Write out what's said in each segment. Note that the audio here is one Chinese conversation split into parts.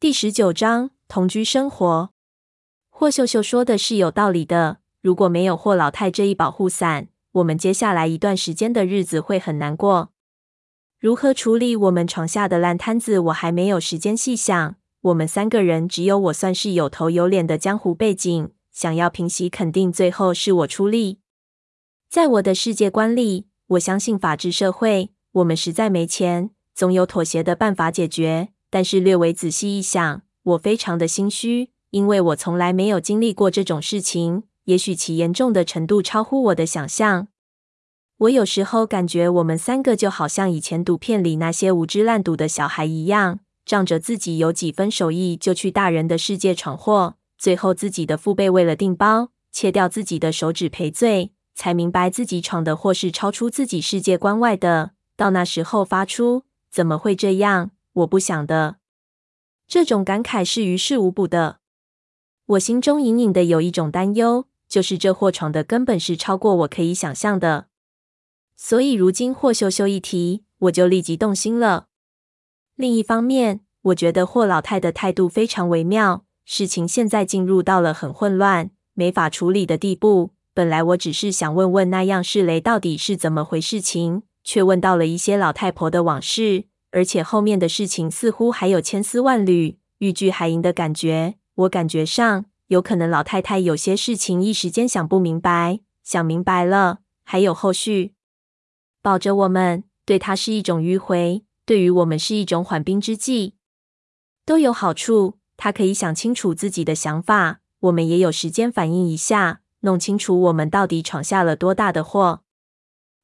第十九章同居生活。霍秀秀说的是有道理的。如果没有霍老太这一保护伞，我们接下来一段时间的日子会很难过。如何处理我们床下的烂摊子，我还没有时间细想。我们三个人只有我算是有头有脸的江湖背景，想要平息，肯定最后是我出力。在我的世界观里，我相信法治社会。我们实在没钱，总有妥协的办法解决。但是略微仔细一想，我非常的心虚，因为我从来没有经历过这种事情，也许其严重的程度超乎我的想象。我有时候感觉我们三个就好像以前赌片里那些无知烂赌的小孩一样，仗着自己有几分手艺，就去大人的世界闯祸，最后自己的父辈为了订包，切掉自己的手指赔罪，才明白自己闯的祸是超出自己世界观外的。到那时候发出，怎么会这样？我不想的，这种感慨是于事无补的。我心中隐隐的有一种担忧，就是这货闯的根本是超过我可以想象的。所以如今霍秀秀一提，我就立即动心了。另一方面，我觉得霍老太的态度非常微妙，事情现在进入到了很混乱、没法处理的地步。本来我只是想问问那样是雷到底是怎么回事情，却问到了一些老太婆的往事。而且后面的事情似乎还有千丝万缕、欲拒还迎的感觉。我感觉上有可能老太太有些事情一时间想不明白，想明白了还有后续。保着我们，对她是一种迂回，对于我们是一种缓兵之计，都有好处。她可以想清楚自己的想法，我们也有时间反应一下，弄清楚我们到底闯下了多大的祸。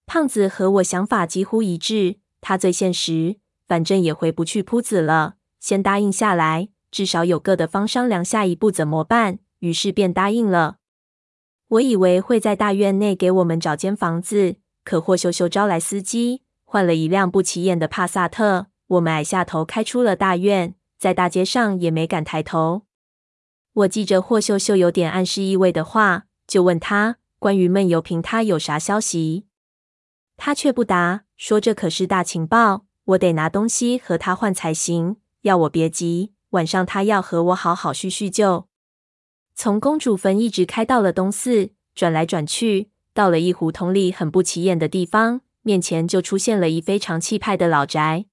胖子和我想法几乎一致，他最现实。反正也回不去铺子了，先答应下来，至少有个的方商量下一步怎么办。于是便答应了。我以为会在大院内给我们找间房子，可霍秀秀招来司机，换了一辆不起眼的帕萨特。我们矮下头开出了大院，在大街上也没敢抬头。我记着霍秀秀有点暗示意味的话，就问他关于闷油瓶，他有啥消息？他却不答，说这可是大情报。我得拿东西和他换才行，要我别急。晚上他要和我好好叙叙旧。从公主坟一直开到了东四，转来转去，到了一胡同里很不起眼的地方，面前就出现了一非常气派的老宅。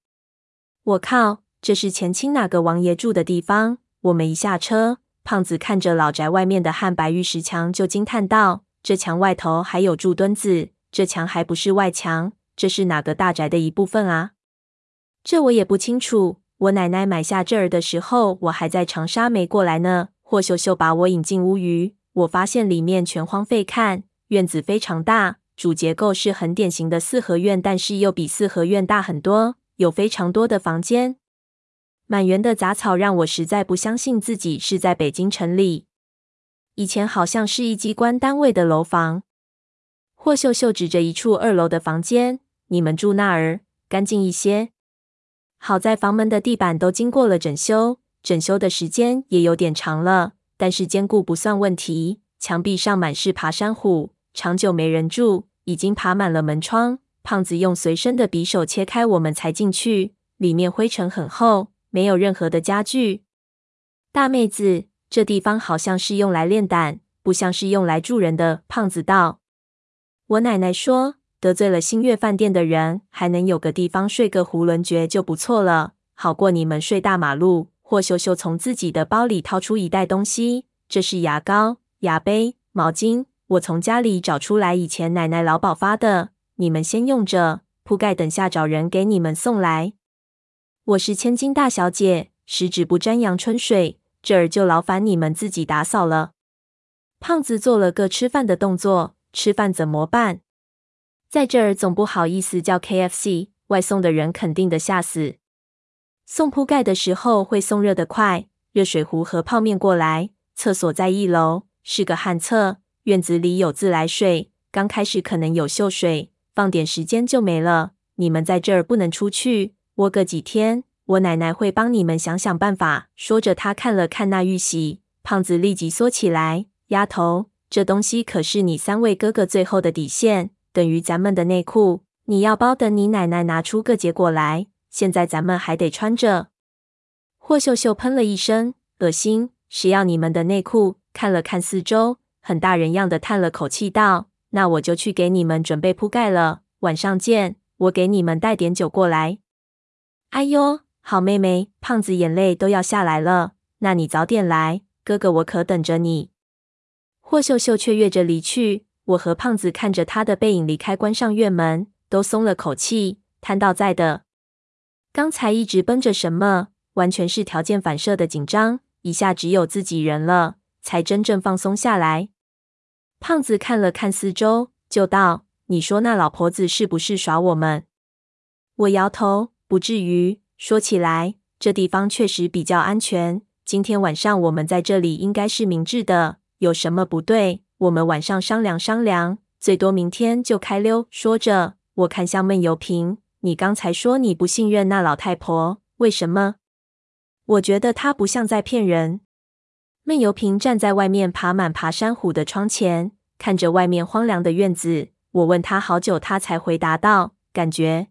我靠，这是前清哪个王爷住的地方？我们一下车，胖子看着老宅外面的汉白玉石墙，就惊叹道：“这墙外头还有柱墩子，这墙还不是外墙，这是哪个大宅的一部分啊？”这我也不清楚。我奶奶买下这儿的时候，我还在长沙没过来呢。霍秀秀把我引进屋宇，我发现里面全荒废，看院子非常大，主结构是很典型的四合院，但是又比四合院大很多，有非常多的房间。满园的杂草让我实在不相信自己是在北京城里。以前好像是一机关单位的楼房。霍秀秀指着一处二楼的房间：“你们住那儿，干净一些。”好在房门的地板都经过了整修，整修的时间也有点长了，但是坚固不算问题。墙壁上满是爬山虎，长久没人住，已经爬满了门窗。胖子用随身的匕首切开，我们才进去。里面灰尘很厚，没有任何的家具。大妹子，这地方好像是用来练胆，不像是用来住人的。胖子道。我奶奶说。得罪了星月饭店的人，还能有个地方睡个囫囵觉就不错了，好过你们睡大马路。霍秀秀从自己的包里掏出一袋东西，这是牙膏、牙杯、毛巾，我从家里找出来，以前奶奶老保发的，你们先用着，铺盖等下找人给你们送来。我是千金大小姐，十指不沾阳春水，这儿就劳烦你们自己打扫了。胖子做了个吃饭的动作，吃饭怎么办？在这儿总不好意思叫 KFC 外送的人，肯定的吓死。送铺盖的时候会送热得快，热水壶和泡面过来。厕所在一楼，是个旱厕，院子里有自来水，刚开始可能有锈水，放点时间就没了。你们在这儿不能出去，窝个几天，我奶奶会帮你们想想办法。说着，她看了看那玉玺，胖子立即缩起来。丫头，这东西可是你三位哥哥最后的底线。等于咱们的内裤，你要包等你奶奶拿出个结果来。现在咱们还得穿着。霍秀秀喷了一声，恶心！谁要你们的内裤？看了看四周，很大人样的叹了口气，道：“那我就去给你们准备铺盖了。晚上见，我给你们带点酒过来。”哎哟，好妹妹，胖子眼泪都要下来了。那你早点来，哥哥我可等着你。霍秀秀雀跃着离去，我和胖子看着他的背影离开，关上院门，都松了口气。摊到在的，刚才一直绷着什么？完全是条件反射的紧张，一下只有自己人了，才真正放松下来。胖子看了看四周，就道：“你说那老婆子是不是耍我们？”我摇头：“不至于。说起来，这地方确实比较安全。今天晚上我们在这里应该是明智的。有什么不对，我们晚上商量商量，最多明天就开溜。”说着，我看向闷油瓶：“你刚才说你不信任那老太婆，为什么？”我觉得他不像在骗人。闷油瓶站在外面爬满爬山虎的窗前，看着外面荒凉的院子。我问他好久，他才回答道：“感觉。”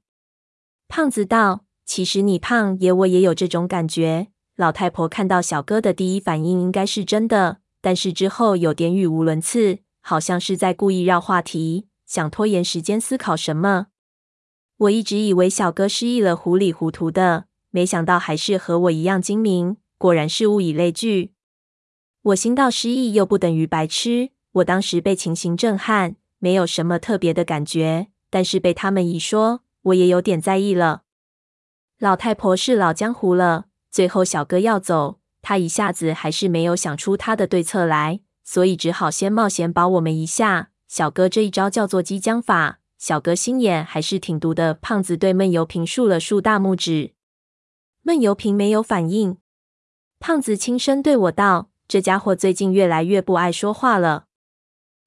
胖子道：“其实你胖爷我也有这种感觉。”老太婆看到小哥的第一反应应该是真的，但是之后有点语无伦次，好像是在故意绕话题，想拖延时间思考什么。我一直以为小哥失忆了，糊里糊涂的。没想到还是和我一样精明，果然是物以类聚。我心道失忆又不等于白痴。我当时被情形震撼，没有什么特别的感觉，但是被他们一说，我也有点在意了。老太婆是老江湖了，最后小哥要走，他一下子还是没有想出他的对策来，所以只好先冒险保我们一下。小哥这一招叫做激将法，小哥心眼还是挺毒的。胖子对闷油瓶竖了竖大拇指。闷油瓶没有反应，胖子轻声对我道：“这家伙最近越来越不爱说话了。”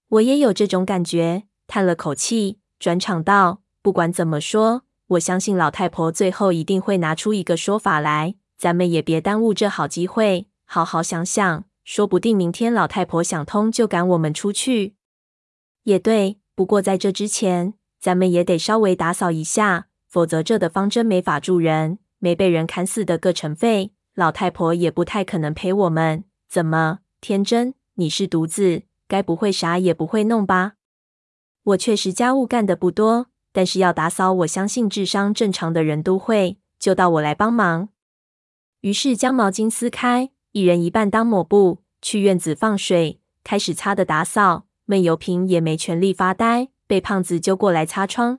我也有这种感觉，叹了口气，转场道：“不管怎么说，我相信老太婆最后一定会拿出一个说法来，咱们也别耽误这好机会，好好想想，说不定明天老太婆想通就赶我们出去。”也对，不过在这之前，咱们也得稍微打扫一下，否则这的方针没法助人。没被人砍死的各成废，老太婆也不太可能陪我们。怎么，天真？你是独子，该不会啥也不会弄吧？我确实家务干得不多，但是要打扫，我相信智商正常的人都会。就到我来帮忙。于是将毛巾撕开，一人一半当抹布，去院子放水，开始擦的打扫。闷油瓶也没权利发呆，被胖子揪过来擦窗。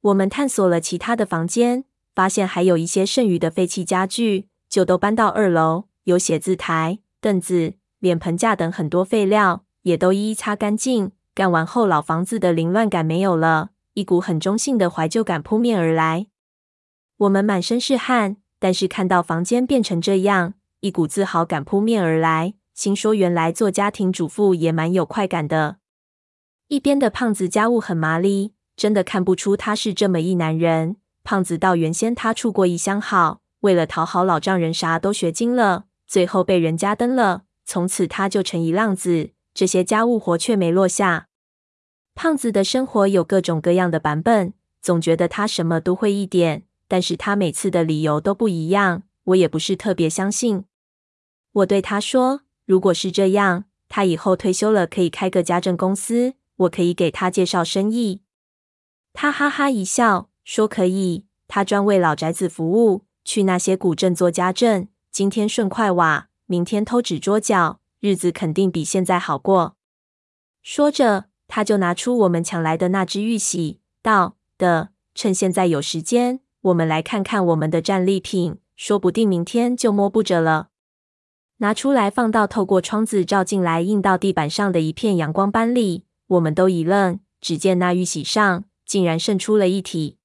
我们探索了其他的房间。发现还有一些剩余的废弃家具，就都搬到二楼。有写字台、凳子、脸盆架等很多废料，也都一一擦干净。干完后，老房子的凌乱感没有了，一股很中性的怀旧感扑面而来。我们满身是汗，但是看到房间变成这样，一股自豪感扑面而来。心说，原来做家庭主妇也蛮有快感的。一边的胖子家务很麻利，真的看不出他是这么一男人。胖子道：“原先他处过一相好，为了讨好老丈人，啥都学精了，最后被人家蹬了。从此他就成一浪子，这些家务活却没落下。胖子的生活有各种各样的版本，总觉得他什么都会一点，但是他每次的理由都不一样，我也不是特别相信。我对他说：如果是这样，他以后退休了可以开个家政公司，我可以给他介绍生意。他哈哈一笑。”说可以，他专为老宅子服务，去那些古镇做家政。今天顺块瓦，明天偷纸桌角，日子肯定比现在好过。说着，他就拿出我们抢来的那只玉玺，道：“的，趁现在有时间，我们来看看我们的战利品，说不定明天就摸不着了。”拿出来放到透过窗子照进来、映到地板上的一片阳光斑里，我们都一愣，只见那玉玺上竟然渗出了一体。